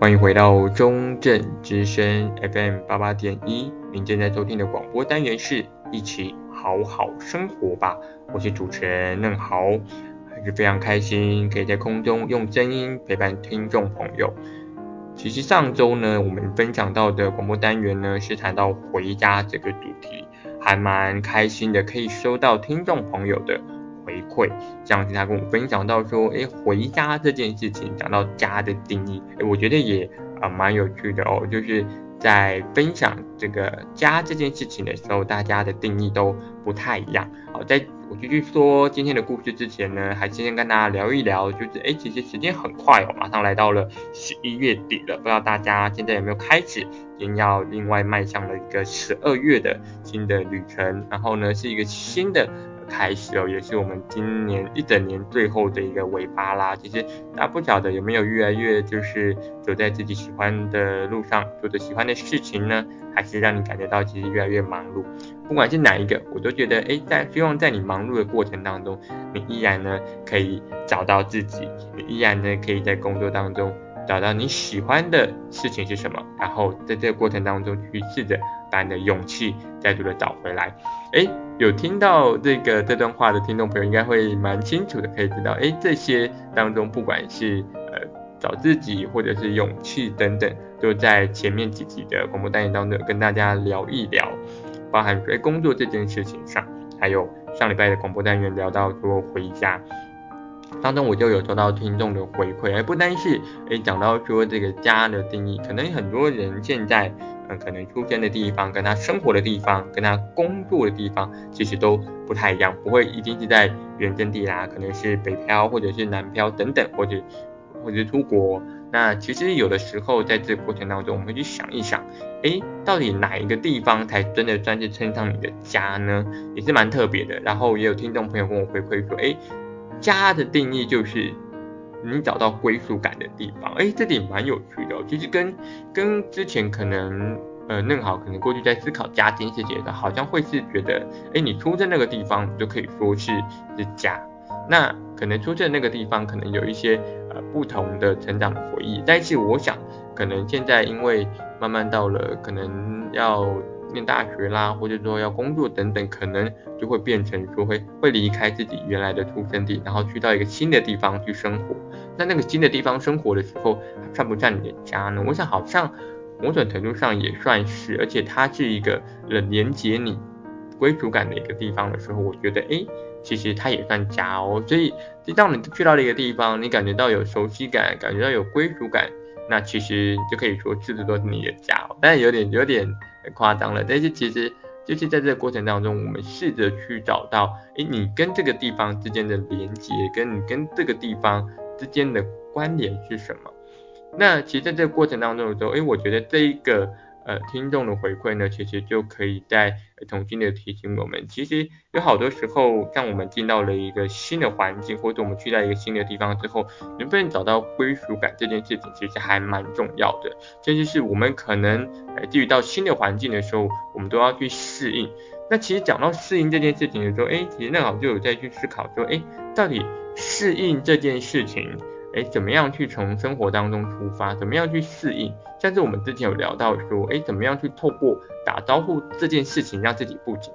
欢迎回到中正之声 FM 八八点一，您正在收听的广播单元是一起好好生活吧，我是主持人嫩豪，还是非常开心可以在空中用声音陪伴听众朋友。其实上周呢，我们分享到的广播单元呢，是谈到回家这个主题，还蛮开心的，可以收到听众朋友的回馈，像是他跟我分享到说，诶，回家这件事情，讲到家的定义，诶，我觉得也啊蛮有趣的哦，就是在分享这个家这件事情的时候，大家的定义都不太一样。好，在我继续说今天的故事之前呢，还是先跟大家聊一聊，就是诶，其实时间很快哦，马上来到了十一月底了，不知道大家现在有没有开始，已经要另外迈向了一个十二月的新的旅程，然后呢，是一个新的。开始哦，也是我们今年一整年最后的一个尾巴啦。其实大家不晓得有没有越来越就是走在自己喜欢的路上，做着喜欢的事情呢？还是让你感觉到其实越来越忙碌？不管是哪一个，我都觉得诶，在希望在你忙碌的过程当中，你依然呢可以找到自己，你依然呢可以在工作当中找到你喜欢的事情是什么，然后在这个过程当中去试着把你的勇气再度的找回来。诶。有听到这个这段话的听众朋友应该会蛮清楚的，可以知道，哎，这些当中不管是呃找自己或者是勇气等等，都在前面几集的广播单元当中跟大家聊一聊，包含在工作这件事情上，还有上礼拜的广播单元聊到说回家当中，我就有收到听众的回馈，而不单是哎讲到说这个家的定义，可能很多人现在。可能出生的地方，跟他生活的地方，跟他工作的地方，其实都不太一样，不会一定是在原生地啦，可能是北漂或者是南漂等等，或者或者出国。那其实有的时候在这个过程当中，我们会去想一想，诶，到底哪一个地方才真的算是称上你的家呢？也是蛮特别的。然后也有听众朋友跟我回馈说，诶，家的定义就是。你找到归属感的地方，哎，这点蛮有趣的哦。其实跟跟之前可能呃弄好可能过去在思考家这件事情的，好像会是觉得，哎，你出生那个地方就可以说是是家。那可能出生那个地方可能有一些呃不同的成长的回忆，但是我想可能现在因为慢慢到了可能要。念大学啦，或者说要工作等等，可能就会变成说会会离开自己原来的出生地，然后去到一个新的地方去生活。那那个新的地方生活的时候，算不算你的家呢？我想好像某种程度上也算是，而且它是一个连接你归属感的一个地方的时候，我觉得诶，其实它也算家哦。所以，当你去到了一个地方，你感觉到有熟悉感，感觉到有归属感，那其实就可以说是不是都是你的家哦。但是有点有点。很夸张了，但是其实就是在这个过程当中，我们试着去找到，哎，你跟这个地方之间的连接，跟你跟这个地方之间的关联是什么？那其实在这个过程当中的时候，哎，我觉得这一个。呃，听众的回馈呢，其实就可以再重新的提醒我们，其实有好多时候，像我们进到了一个新的环境，或者我们去到一个新的地方之后，能不能找到归属感这件事情，其实还蛮重要的。甚至是我们可能呃，至于到新的环境的时候，我们都要去适应。那其实讲到适应这件事情的时候，哎，其实那好就有在去思考说，哎，到底适应这件事情。哎，怎么样去从生活当中出发？怎么样去适应？像是我们之前有聊到说，哎，怎么样去透过打招呼这件事情让自己不紧？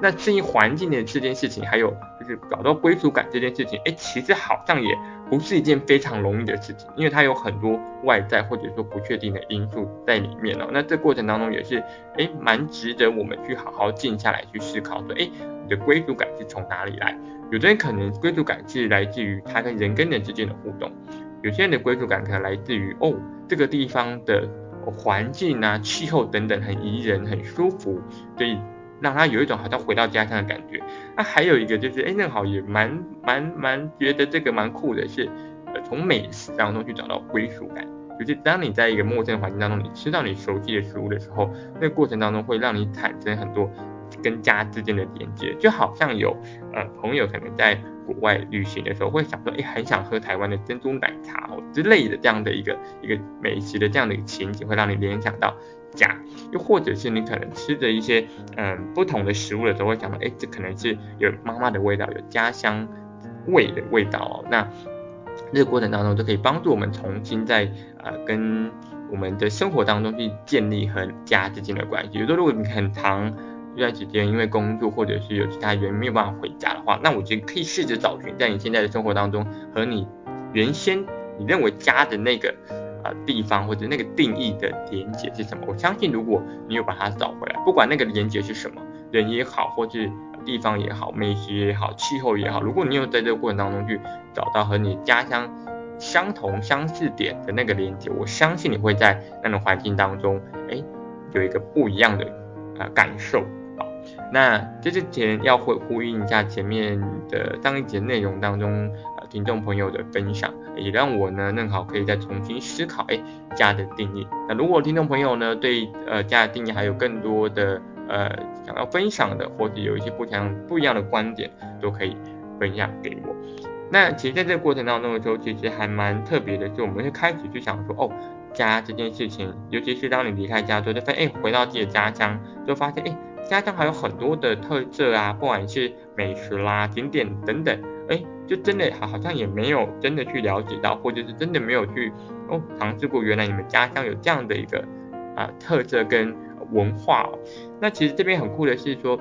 那适应环境的这件事情，还有就是找到归属感这件事情，哎，其实好像也不是一件非常容易的事情，因为它有很多外在或者说不确定的因素在里面哦。那这过程当中也是，哎，蛮值得我们去好好静下来去思考说，哎，你的归属感是从哪里来？有的人可能归属感是来自于他跟人跟人之间的互动，有些人的归属感可能来自于哦，这个地方的环境啊、气候等等很宜人、很舒服，所以让他有一种好像回到家乡的感觉。那还有一个就是，哎，正好也蛮蛮蛮觉得这个蛮酷的是，呃，从美食当中去找到归属感，就是当你在一个陌生环境当中，你吃到你熟悉的食物的时候，那个过程当中会让你产生很多。跟家之间的连接，就好像有呃朋友可能在国外旅行的时候，会想说，哎，很想喝台湾的珍珠奶茶哦之类的这样的一个一个美食的这样的一个情景，会让你联想到家。又或者是你可能吃着一些嗯、不同的食物的时候，会想到，哎，这可能是有妈妈的味道，有家乡味的味道哦。那这个过程当中，就可以帮助我们重新在呃跟我们的生活当中去建立和家之间的关系。比如说，如果你很长一段时间因为工作或者是有其他原因没有办法回家的话，那我觉得可以试着找寻在你现在的生活当中和你原先你认为家的那个地方或者那个定义的连接是什么。我相信，如果你有把它找回来，不管那个连接是什么，人也好，或是地方也好，美食也好，气候也好，如果你有在这个过程当中去找到和你家乡相同相似点的那个连接，我相信你会在那种环境当中，哎，有一个不一样的呃感受。好，那在这之前要会呼应一下前面的上一节内容当中听众朋友的分享，也让我呢正好可以再重新思考，哎，家的定义。那如果听众朋友呢对呃家的定义还有更多的呃，想要分享的，或者有一些不同不一样的观点，都可以分享给我。那其实在这个过程当中的时候，其实还蛮特别的，就我们会开始去想说，哦，家这件事情，尤其是当你离开家之后，就发现，哎，回到自己的家乡，就发现，哎，家乡还有很多的特色啊，不管是美食啦、景点等等，哎，就真的好好像也没有真的去了解到，或者是真的没有去哦尝试过，原来你们家乡有这样的一个啊、特色跟。文化哦，那其实这边很酷的是说，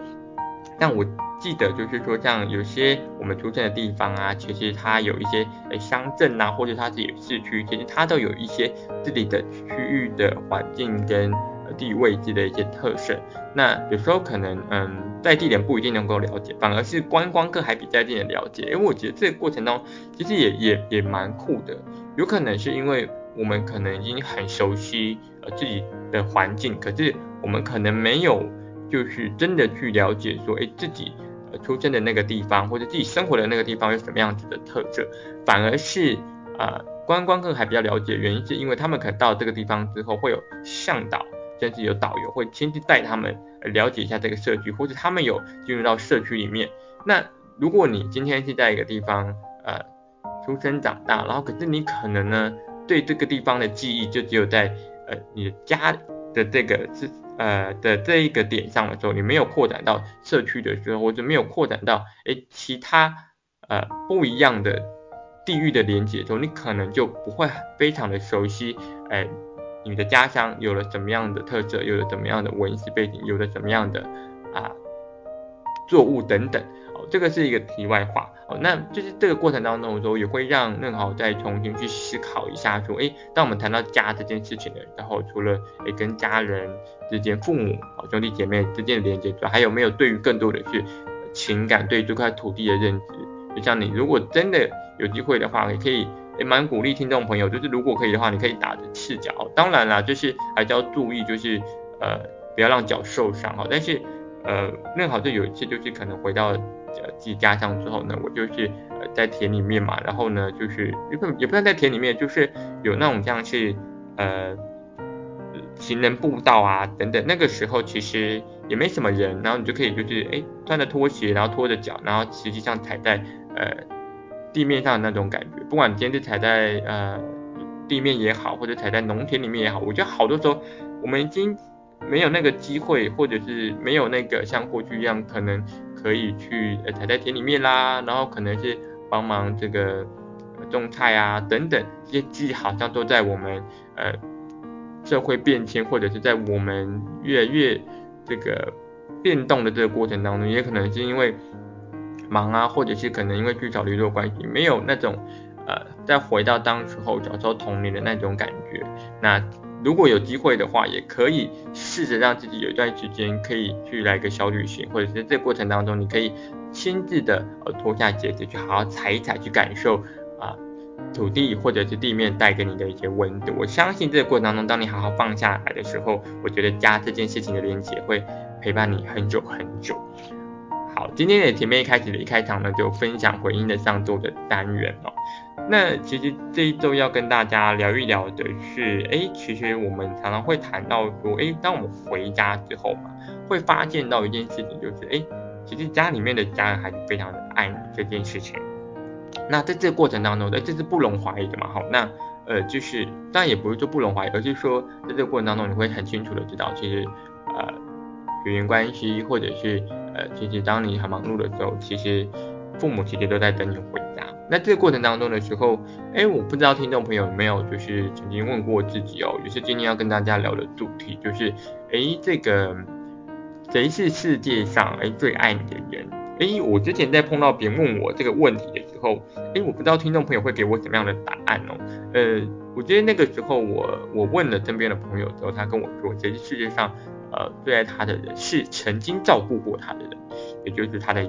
但我记得就是说，像有些我们出生的地方啊，其实它有一些诶乡镇啊，或者它自己市区，其实它都有一些自己的区域的环境跟地理位置的一些特色。那有时候可能嗯，在地人不一定能够了解，反而是观光客还比在地人了解。因为我觉得这个过程中其实也也也蛮酷的，有可能是因为我们可能已经很熟悉呃自己的环境，可是我们可能没有，就是真的去了解说，哎，自己呃出生的那个地方或者自己生活的那个地方有什么样子的特色，反而是呃观光客还比较了解，原因是因为他们可能到这个地方之后会有向导，甚至有导游会亲自带他们了解一下这个社区，或者他们有进入到社区里面。那如果你今天是在一个地方呃出生长大，然后可是你可能呢对这个地方的记忆就只有在呃你的家的这个是。呃的这一个点上的时候，你没有扩展到社区的时候，或者没有扩展到诶其他呃不一样的地域的连接的时候，你可能就不会非常的熟悉，诶你的家乡有了什么样的特色，有了怎么样的文史背景，有了怎么样的啊、作物等等。哦这个是一个题外话哦，那就是这个过程当中的时候，也会让任豪再重新去思考一下，说，哎，当我们谈到家这件事情的时候，除了哎跟家人之间、父母、好兄弟姐妹之间的连接之外，还有没有对于更多的是情感，对这块土地的认知？就像你如果真的有机会的话，也可以也蛮鼓励听众朋友，就是如果可以的话，你可以打着赤脚，当然啦，就是还是要注意，就是呃不要让脚受伤哈。但是呃任豪就有一次就是可能回到。呃，自己家乡之后呢，我就是呃在田里面嘛，然后呢就是也不也不算在田里面，就是有那种像是呃行人步道啊等等，那个时候其实也没什么人，然后你就可以就是哎穿着拖鞋，然后拖着脚，然后实际上踩在呃地面上的那种感觉，不管你今天是踩在呃地面也好，或者踩在农田里面也好，我觉得好多时候我们已经没有那个机会，或者是没有那个像过去一样可能。可以去呃踩在田里面啦，然后可能是帮忙这个种菜啊等等，这些记忆好像都在我们呃社会变迁或者是在我们越来越这个变动的这个过程当中，也可能是因为忙啊，或者是可能因为去找联络关系，没有那种呃再回到当时候小时候童年的那种感觉，那。如果有机会的话，也可以试着让自己有一段时间可以去来个小旅行，或者是在这过程当中，你可以亲自的呃脱下鞋子去好好踩一踩，去感受啊、土地或者是地面带给你的一些温度。我相信这个过程当中，当你好好放下来的时候，我觉得家这件事情的连结会陪伴你很久很久。好，今天的前面一开始的一开场呢，就分享回应的上周的单元哦。那其实这一周要跟大家聊一聊的是，哎，其实我们常常会谈到说，哎，当我们回家之后嘛，会发现到一件事情，就是，哎，其实家里面的家人还是非常的爱你这件事情。那在这个过程当中，哎，这是不容怀疑的嘛，好，那呃，就是当然也不是说不容怀疑，而是说在这个过程当中，你会很清楚的知道，其实呃，血缘关系或者是呃，其实当你很忙碌的时候，其实父母其实都在等你回家。那这个过程当中的时候，哎，我不知道听众朋友有没有就是曾经问过自己哦，也是今天要跟大家聊的主题，就是哎，这个谁是世界上哎最爱你的人？哎，我之前在碰到别人问我这个问题的时候，哎，我不知道听众朋友会给我什么样的答案哦。呃，我觉得那个时候我我问了身边的朋友之后，他跟我说，谁是世界上呃最爱他的人？是曾经照顾过他的人，也就是他的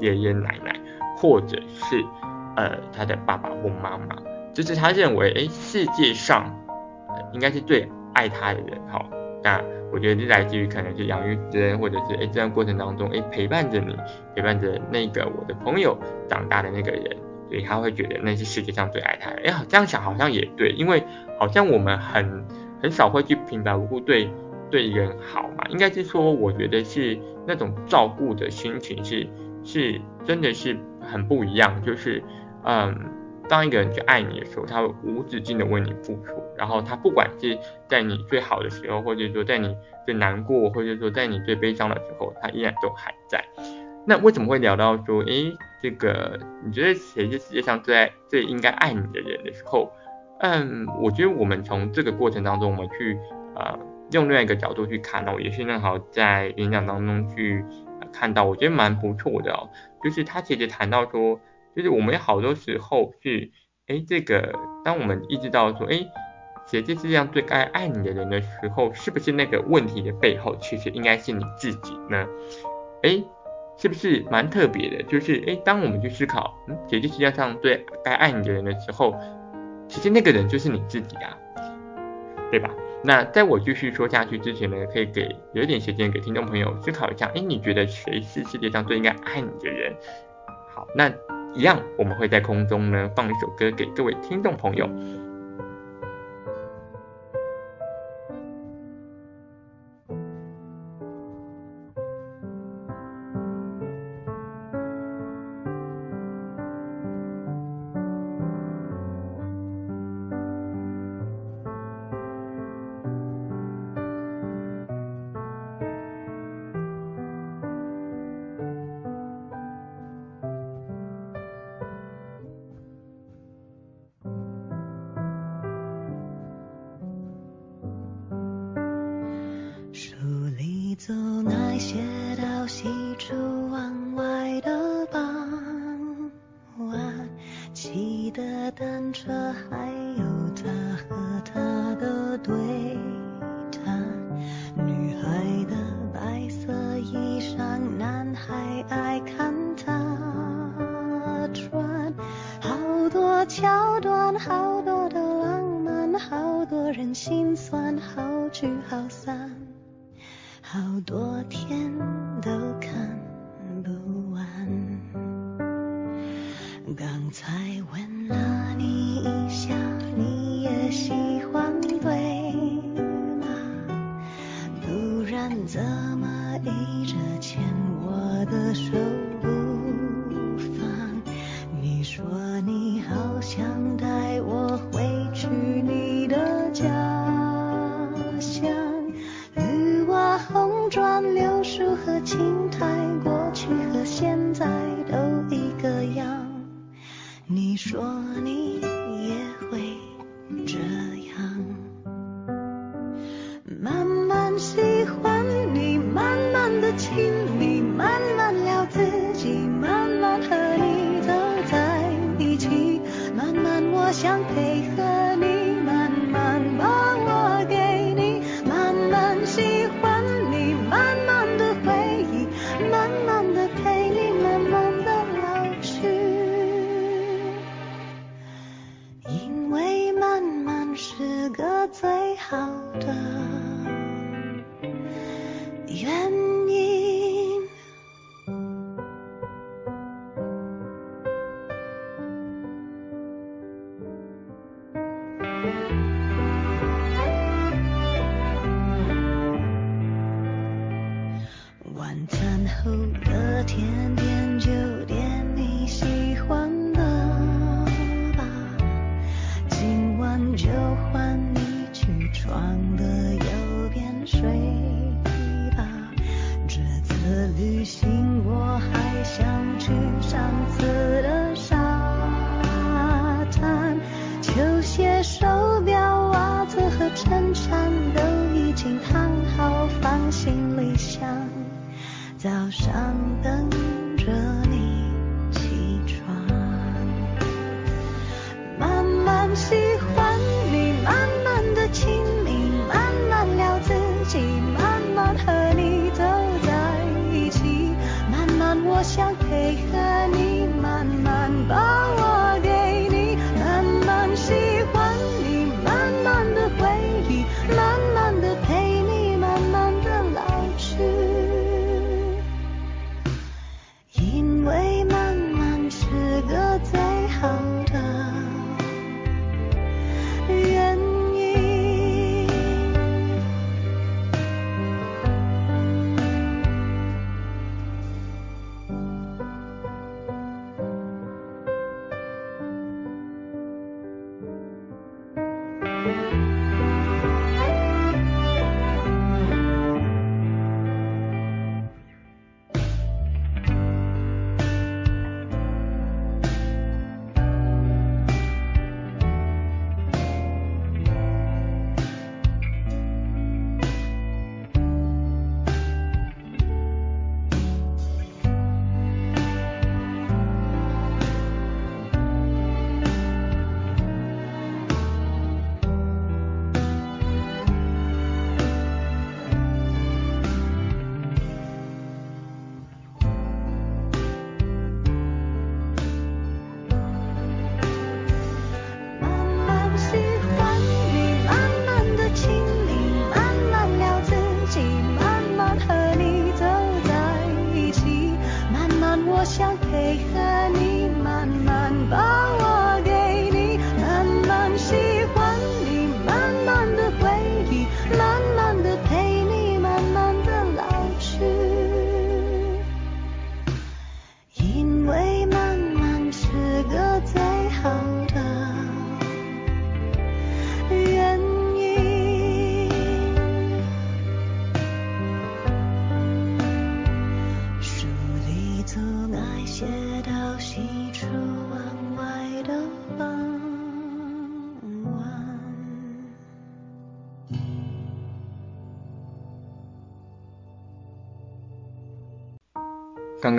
爷爷奶奶，或者是。呃，他的爸爸或妈妈，就是他认为，哎，世界上，应该是最爱他的人，好，那我觉得是来自于可能是养育之恩，或者是哎这段过程当中，哎陪伴着你，陪伴着那个我的朋友长大的那个人，所以他会觉得那是世界上最爱他的。哎，这样想好像也对，因为好像我们很很少会去平白无故对对人好嘛，应该是说，我觉得是那种照顾的心情是是真的是很不一样，就是。嗯，当一个人去爱你的时候，他会无止境的为你付出，然后他不管是在你最好的时候，或者说在你最难过，或者说在你最悲伤的时候，他依然都还在。那为什么会聊到说，诶，这个你觉得谁是世界上最爱、最应该爱你的人的时候？嗯，我觉得我们从这个过程当中，我们去呃用另外一个角度去看哦，也是正好在演讲当中去看到，我觉得蛮不错的哦，就是他其实谈到说。就是我们有好多时候是，哎，这个当我们意识到说，哎，谁是世界上最该爱你的人的时候，是不是那个问题的背后其实应该是你自己呢？哎，是不是蛮特别的？就是，哎，当我们去思考，嗯，谁是世界上最该爱你的人的时候，其实那个人就是你自己啊，对吧？那在我继续说下去之前呢，可以给留一点时间给听众朋友思考一下，哎，你觉得谁是世界上最应该爱你的人？好，那。一样，我们会在空中呢放一首歌给各位听众朋友。好聚好散好多天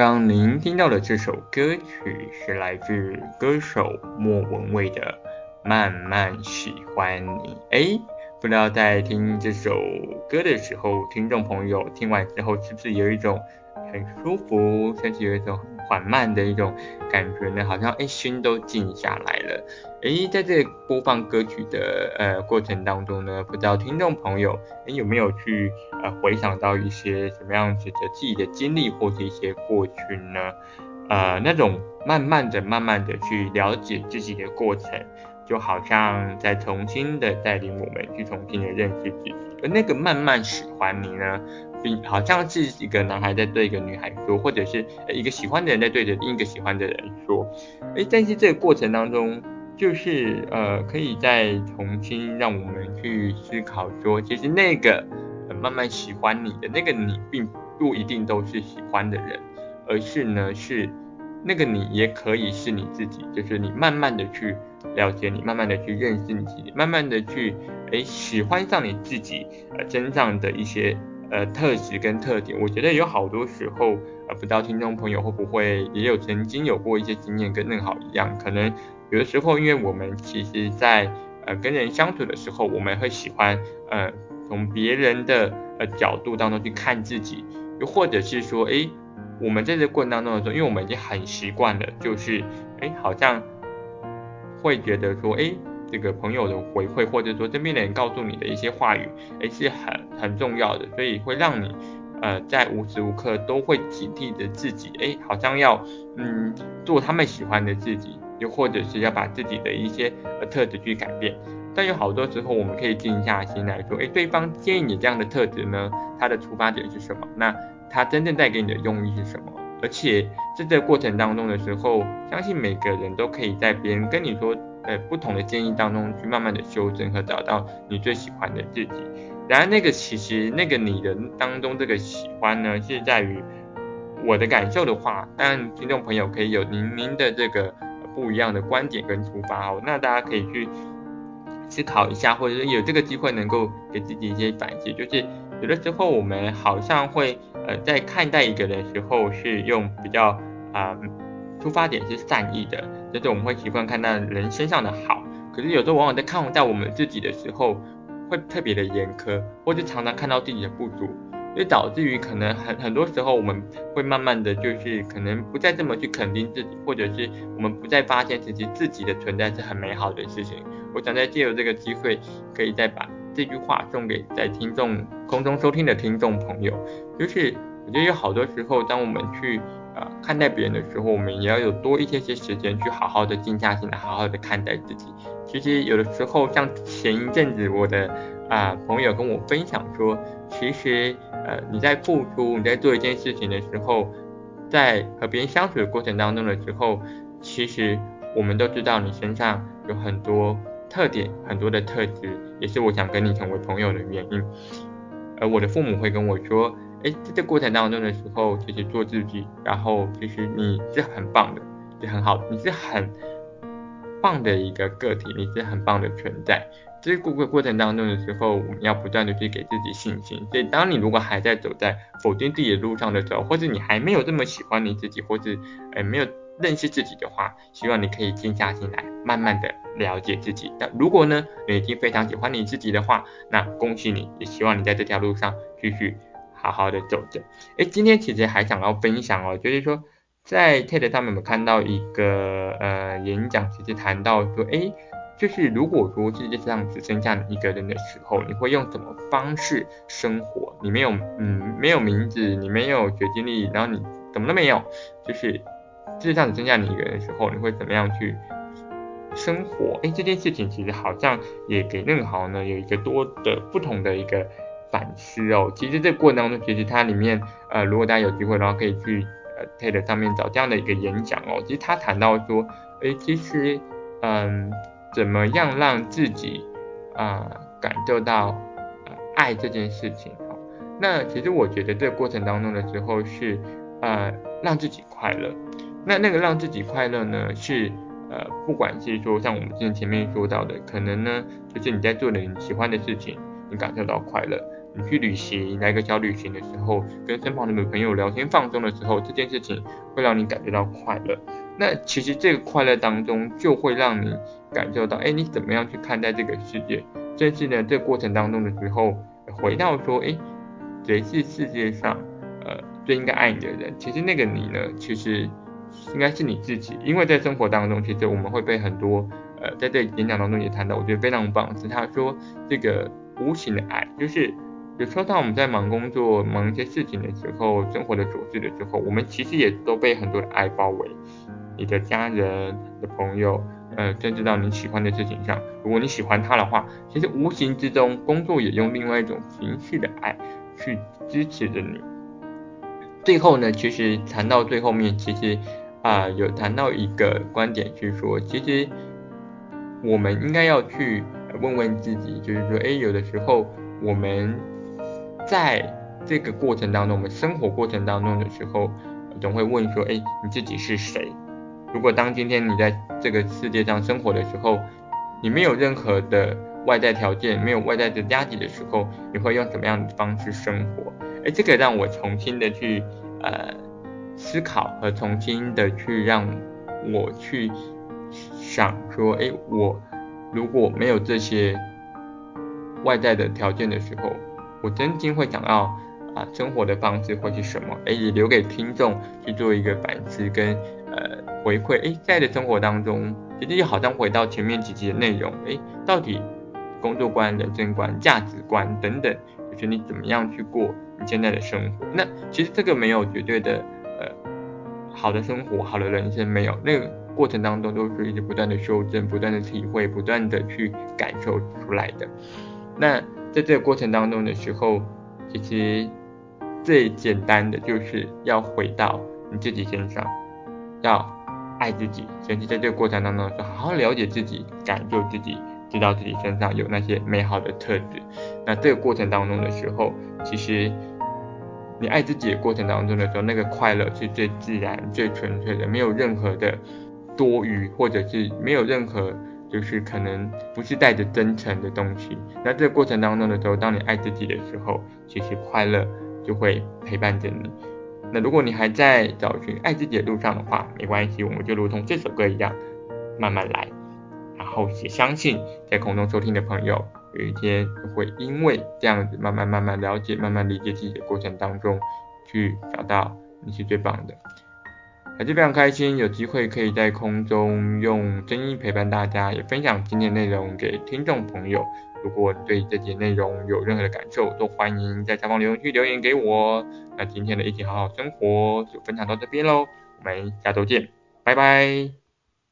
当您听到的这首歌曲是来自歌手莫文蔚的《慢慢喜欢你》。诶，不知道在听这首歌的时候，听众朋友听完之后是不是有一种很舒服，甚至有一种缓慢的一种感觉呢？好像诶心都静下来了。诶，在这播放歌曲的呃过程当中呢，不知道听众朋友诶有没有去呃回想到一些什么样子的自己的经历或是一些过去呢？呃，那种慢慢的、慢慢的去了解自己的过程，就好像在重新的带领我们去重新的认识自己。而那个慢慢喜欢你呢，好像是一个男孩在对一个女孩说，或者是一个喜欢的人在对着另一个喜欢的人说。诶，但是这个过程当中。就是呃，可以再重新让我们去思考说，其实那个、慢慢喜欢你的那个你，并不一定都是喜欢的人，而是呢，是那个你也可以是你自己，就是你慢慢的去了解你，慢慢的去认识你自己，慢慢的去诶喜欢上你自己呃身上的一些呃特质跟特点。我觉得有好多时候，呃，不知道听众朋友会不会也有曾经有过一些经验，跟嫩好一样，可能。有的时候，因为我们其实在呃跟人相处的时候，我们会喜欢呃从别人的呃角度当中去看自己，又或者是说，诶，我们在这过程当中的时候，因为我们已经很习惯了，就是诶好像会觉得说，诶这个朋友的回馈，或者说身边的人告诉你的一些话语，诶是很很重要的，所以会让你呃在无时无刻都会警惕着自己，诶好像要嗯做他们喜欢的自己。又或者是要把自己的一些呃特质去改变，但有好多时候我们可以静下心来说，诶，对方建议你这样的特质呢，他的出发点是什么？那他真正带给你的用意是什么？而且在这个过程当中的时候，相信每个人都可以在别人跟你说呃不同的建议当中去慢慢的修正和找到你最喜欢的自己。然而那个其实那个你的当中这个喜欢呢，是在于我的感受的话，当然听众朋友可以有您您的这个。不一样的观点跟出发哦，那大家可以去思考一下，或者是有这个机会能够给自己一些反思，就是有的时候我们好像会呃在看待一个人的时候是用比较啊、出发点是善意的，就是我们会习惯看到人身上的好，可是有时候往往在看待我们自己的时候会特别的严苛，或者常常看到自己的不足。所以导致于可能很很多时候我们会慢慢的就是可能不再这么去肯定自己，或者是我们不再发现其实自己的存在是很美好的事情。我想在借由这个机会，可以再把这句话送给在听众空中收听的听众朋友，就是我觉得有好多时候，当我们去看待别人的时候，我们也要有多一些些时间去好好的静下心来，好好的看待自己。其实有的时候，像前一阵子我的啊、朋友跟我分享说，其实。呃，你在付出，你在做一件事情的时候，在和别人相处的过程当中的时候，其实我们都知道你身上有很多特点，很多的特质，也是我想跟你成为朋友的原因。而我的父母会跟我说，哎，在这过程当中的时候，其实做自己，然后其实你是很棒的，是很好，你是很棒的一个个体，你是很棒的存在。这个过过程当中的时候，我们要不断的去给自己信心。所以，当你如果还在走在否定自己的路上的时候，或者你还没有这么喜欢你自己，或者呃没有认识自己的话，希望你可以静下心来，慢慢的了解自己。那如果呢，你已经非常喜欢你自己的话，那恭喜你，也希望你在这条路上继续好好的走着。诶，今天其实还想要分享哦，就是说在 TED 上面我们看到一个呃演讲，其实谈到说，诶。就是如果说世界上只剩下你一个人的时候，你会用什么方式生活？你没有，嗯，没有名字，你没有学经历，然后你什么都没有，就是世界上只剩下你一个人的时候，你会怎么样去生活？哎，这件事情其实好像也给任豪呢有一个多的不同的一个反思哦。其实这过程当中，其实它里面，呃，如果大家有机会的话，可以去呃 TED 上面找这样的一个演讲哦。其实他谈到说，哎，其实，嗯。怎么样让自己啊、感受到、爱这件事情？那其实我觉得这过程当中的时候是呃让自己快乐。那那个让自己快乐呢，是呃不管是说像我们之前前面说到的，可能呢就是你在做的你喜欢的事情，你感受到快乐。你去旅行，来个小旅行的时候，跟身旁的女朋友聊天放松的时候，这件事情会让你感觉到快乐。那其实这个快乐当中，就会让你感受到，哎，你怎么样去看待这个世界？甚至呢，这过程当中的时候，回到说，哎，谁是世界上呃最应该爱你的人？其实那个你呢，其实应该是你自己，因为在生活当中，其实我们会被很多呃在这演讲当中也谈到，我觉得非常棒，是他说这个无形的爱，就是。有时候，当我们在忙工作、忙一些事情的时候，生活的琐事的时候，我们其实也都被很多的爱包围。你的家人、你的朋友，呃，甚至到你喜欢的事情上，如果你喜欢他的话，其实无形之中，工作也用另外一种形式的爱去支持着你。最后呢，其实谈到最后面，其实啊、有谈到一个观点，是说，其实我们应该要去问问自己，就是说，哎，有的时候我们。在这个过程当中，我们生活过程当中的时候，总会问说：“哎，你自己是谁？”如果当今天你在这个世界上生活的时候，你没有任何的外在条件，没有外在的压力的时候，你会用什么样的方式生活？哎，这个让我重新的去呃思考和重新的去让我去想说：“哎，我如果没有这些外在的条件的时候。”我真心会想要啊，生活的方式会是什么？哎，也留给听众去做一个反思跟呃回馈。哎，在的生活当中，其实就好像回到前面几集的内容。哎，到底工作观、人生观、价值观等等，就是你怎么样去过你现在的生活？那其实这个没有绝对的呃好的生活、好的人生没有。那个过程当中都是一直不断的修正、不断的体会、不断的去感受出来的。那。在这个过程当中的时候，其实最简单的就是要回到你自己身上，要爱自己，甚至在这个过程当中说好好了解自己，感受自己，知道自己身上有那些美好的特质。那这个过程当中的时候，其实你爱自己的过程当中的时候，那个快乐是最自然、最纯粹的，没有任何的多余，或者是没有任何。就是可能不是带着真诚的东西，那这个过程当中的时候，当你爱自己的时候，其实快乐就会陪伴着你。那如果你还在找寻爱自己的路上的话，没关系，我们就如同这首歌一样，慢慢来。然后也相信在空中收听的朋友，有一天会因为这样子慢慢慢慢了解、慢慢理解自己的过程当中，去找到你是最棒的。还是非常开心，有机会可以在空中用声音陪伴大家，也分享今天内容给听众朋友。如果对这节内容有任何的感受，都欢迎在下方留言区留言给我。那今天的一起好好生活就分享到这边喽，我们下周见，拜拜。